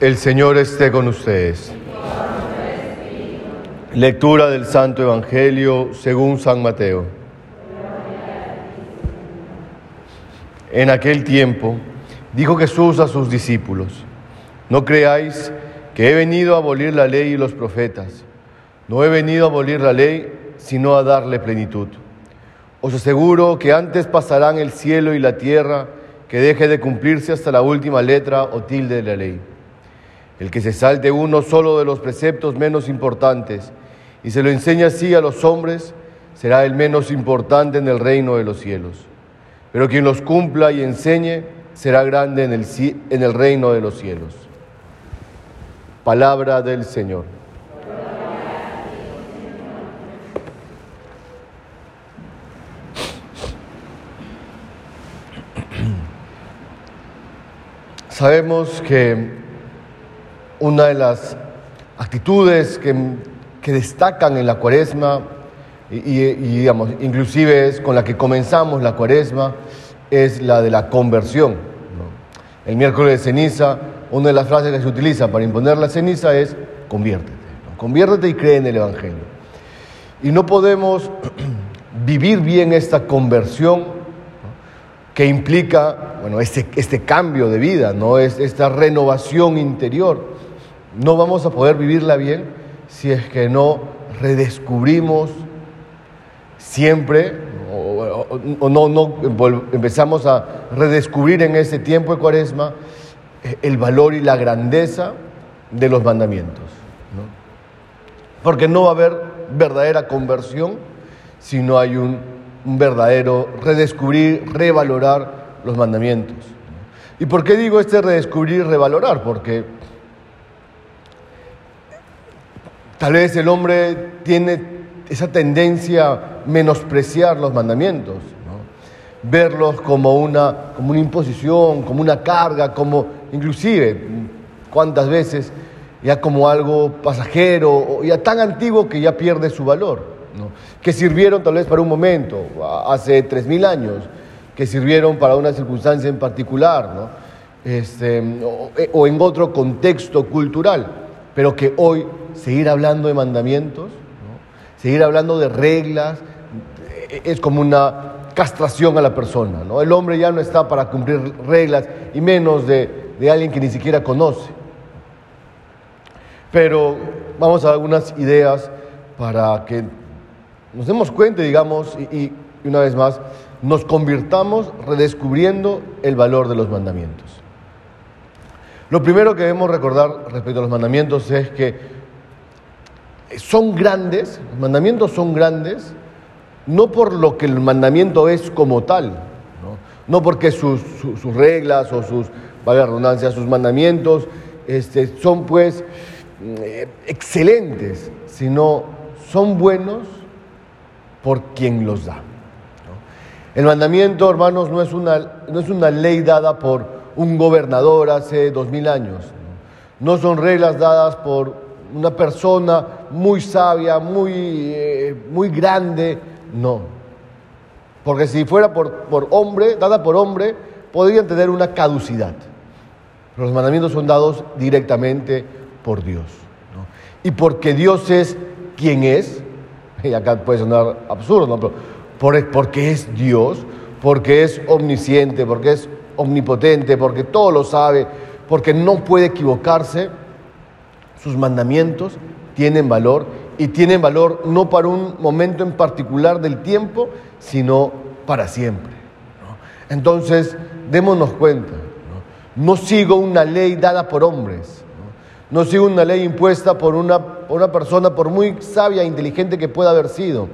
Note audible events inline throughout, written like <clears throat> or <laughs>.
El Señor esté con ustedes. Lectura del Santo Evangelio según San Mateo. En aquel tiempo dijo Jesús a sus discípulos, no creáis que he venido a abolir la ley y los profetas. No he venido a abolir la ley, sino a darle plenitud. Os aseguro que antes pasarán el cielo y la tierra que deje de cumplirse hasta la última letra o tilde de la ley. El que se salte uno solo de los preceptos menos importantes y se lo enseña así a los hombres, será el menos importante en el reino de los cielos. Pero quien los cumpla y enseñe, será grande en el, en el reino de los cielos. Palabra del Señor. <clears throat> Sabemos que una de las actitudes que, destacan en la cuaresma, y, digamos, inclusive es con la que comenzamos la cuaresma, es la de la conversión. El miércoles de ceniza, una de las frases que se utiliza para imponer la ceniza es conviértete. Conviértete y cree en el Evangelio. Y no podemos <clears throat> vivir bien esta conversión que implica bueno, este, este cambio de vida, ¿no? es esta renovación interior. No vamos a poder vivirla bien si es que no redescubrimos siempre o, no, no empezamos a redescubrir en ese tiempo de cuaresma eh, el valor y la grandeza de los mandamientos. Porque no va a haber verdadera conversión si no hay un un verdadero redescubrir, revalorar los mandamientos. ¿Y por qué digo este redescubrir, revalorar? Porque tal vez el hombre tiene esa tendencia a menospreciar los mandamientos, verlos como una, como una imposición, como una carga, como inclusive, cuántas veces, ya como algo pasajero, ya tan antiguo que ya pierde su valor que sirvieron tal vez para un momento, hace 3.000 años, que sirvieron para una circunstancia en particular, este, o, en otro contexto cultural, pero que hoy seguir hablando de mandamientos, seguir hablando de reglas, es como una castración a la persona. ¿no? El hombre ya no está para cumplir reglas y menos de, de alguien que ni siquiera conoce. Pero vamos a algunas ideas para que nos demos cuenta, digamos, y, una vez más, nos convirtamos redescubriendo el valor de los mandamientos. Lo primero que debemos recordar respecto a los mandamientos es que son grandes, los mandamientos son grandes, no por lo que el mandamiento es como tal, no, porque sus, reglas o sus, valga la redundancia, sus mandamientos este, son pues eh, excelentes, sino son buenos por quien los da. El mandamiento, hermanos, no es, una, no es una ley dada por un gobernador hace dos mil años. No son reglas dadas por una persona muy sabia, muy, eh, muy grande. No. Porque si fuera por, por hombre, dada por hombre, podrían tener una caducidad. los mandamientos son dados directamente por Dios. Y porque Dios es quien es, <laughs> y acá puede sonar absurdo, ¿no? Pero porque es Dios, porque es omnisciente, porque es omnipotente, porque todo lo sabe, porque no puede equivocarse, sus mandamientos tienen valor y tienen valor no para un momento en particular del tiempo, sino para siempre. Entonces, démonos cuenta, ¿no? sigo una ley dada por hombres, no sigo una ley impuesta por una, persona, por muy sabia e inteligente que pueda haber sido,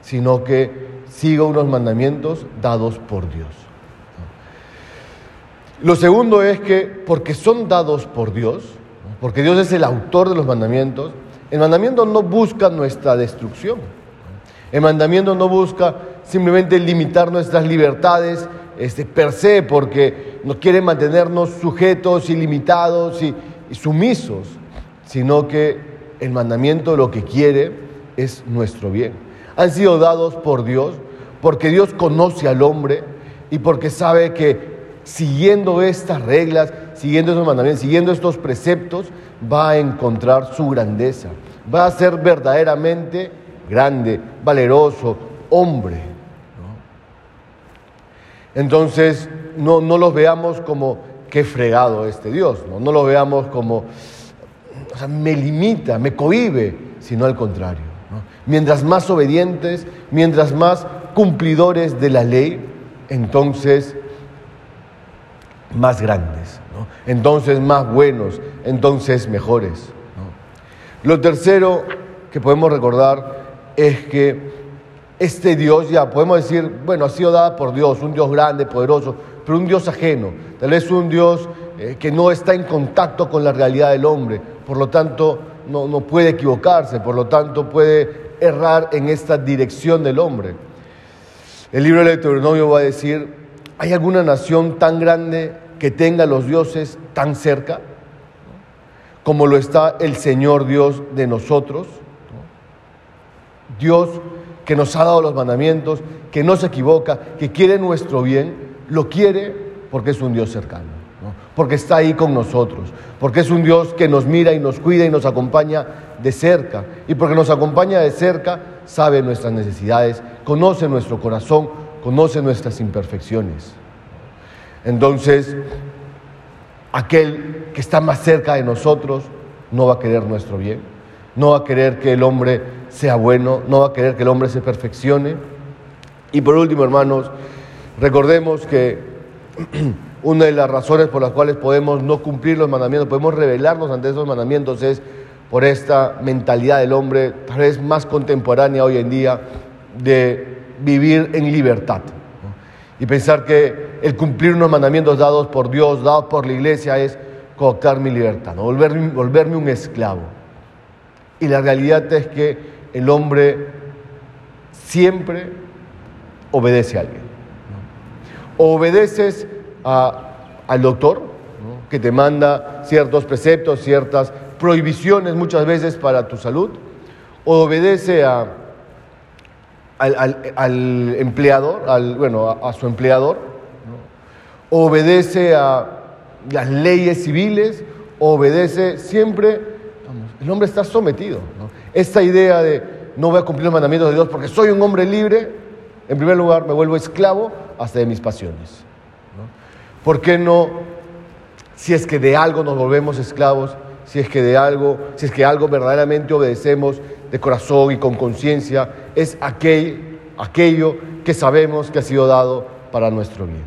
sino que sigo unos mandamientos dados por Dios. Lo segundo es que porque son dados por Dios, porque Dios es el autor de los mandamientos, el mandamiento no busca nuestra destrucción. El mandamiento no busca simplemente limitar nuestras libertades este, per se, porque nos quiere mantenernos sujetos y limitados y sumisos, sino que el mandamiento lo que quiere es nuestro bien. Han sido dados por Dios porque Dios conoce al hombre y porque sabe que siguiendo estas reglas, siguiendo esos mandamientos, siguiendo estos preceptos, va a encontrar su grandeza, va a ser verdaderamente grande, valeroso, hombre. Entonces, no, no los veamos como qué fregado este Dios, no, no lo veamos como, me limita, me cohibe, sino al contrario. Mientras más obedientes, mientras más cumplidores de la ley, entonces más grandes, entonces más buenos, entonces mejores. Lo tercero que podemos recordar es que este Dios ya podemos decir, bueno, ha sido dada por Dios, un Dios grande, poderoso, pero un Dios ajeno, tal vez un Dios eh, que no está en contacto con la realidad del hombre, por lo tanto no, no puede equivocarse, por lo tanto puede errar en esta dirección del hombre. El libro del Deuteronomio va a decir, ¿hay alguna nación tan grande que tenga los dioses tan cerca como lo está el Señor Dios de nosotros? Dios que nos ha dado los mandamientos, que no se equivoca, que quiere nuestro bien, lo quiere porque es un Dios cercano, porque está ahí con nosotros, porque es un Dios que nos mira y nos cuida y nos acompaña de cerca, y porque nos acompaña de cerca, sabe nuestras necesidades, conoce nuestro corazón, conoce nuestras imperfecciones. Entonces, aquel que está más cerca de nosotros no va a querer nuestro bien, no va a querer que el hombre sea bueno, no va a querer que el hombre se perfeccione. Y por último, hermanos, recordemos que <clears throat> una de las razones por las cuales podemos no cumplir los mandamientos, podemos rebelarnos ante esos mandamientos es por esta mentalidad del hombre, tal vez más contemporánea hoy en día, de vivir en libertad. Y pensar que el cumplir unos mandamientos dados por Dios, dados por la iglesia, es cooptar mi libertad, ¿no? volverme, volverme un esclavo. Y la realidad es que el hombre siempre obedece a alguien. O obedeces al doctor, que te manda ciertos preceptos, ciertas prohibiciones muchas veces para tu salud, o obedece a, al, empleador, al, bueno, a, su empleador, obedece a las leyes civiles, obedece siempre, el hombre está sometido. Esta idea de no voy a cumplir los mandamientos de Dios porque soy un hombre libre, en primer lugar me vuelvo esclavo hasta de mis pasiones. ¿Por qué no, si es que de algo nos volvemos esclavos, si es que de algo, si es que algo verdaderamente obedecemos de corazón y con conciencia, es aquel, aquello que sabemos que ha sido dado para nuestro bien.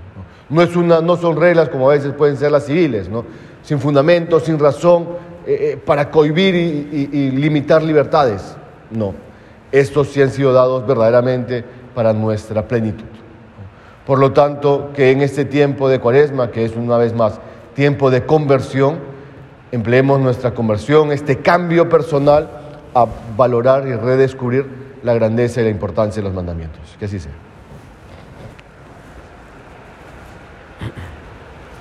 No, es una, no son reglas como a veces pueden ser las civiles, ¿no? sin fundamento, sin razón, eh, eh, para cohibir y, y limitar libertades. No, estos sí han sido dados verdaderamente para nuestra plenitud. Por lo tanto, que en este tiempo de cuaresma, que es una vez más tiempo de conversión, empleemos nuestra conversión, este cambio personal, a valorar y redescubrir la grandeza y la importancia de los mandamientos. Que así sea.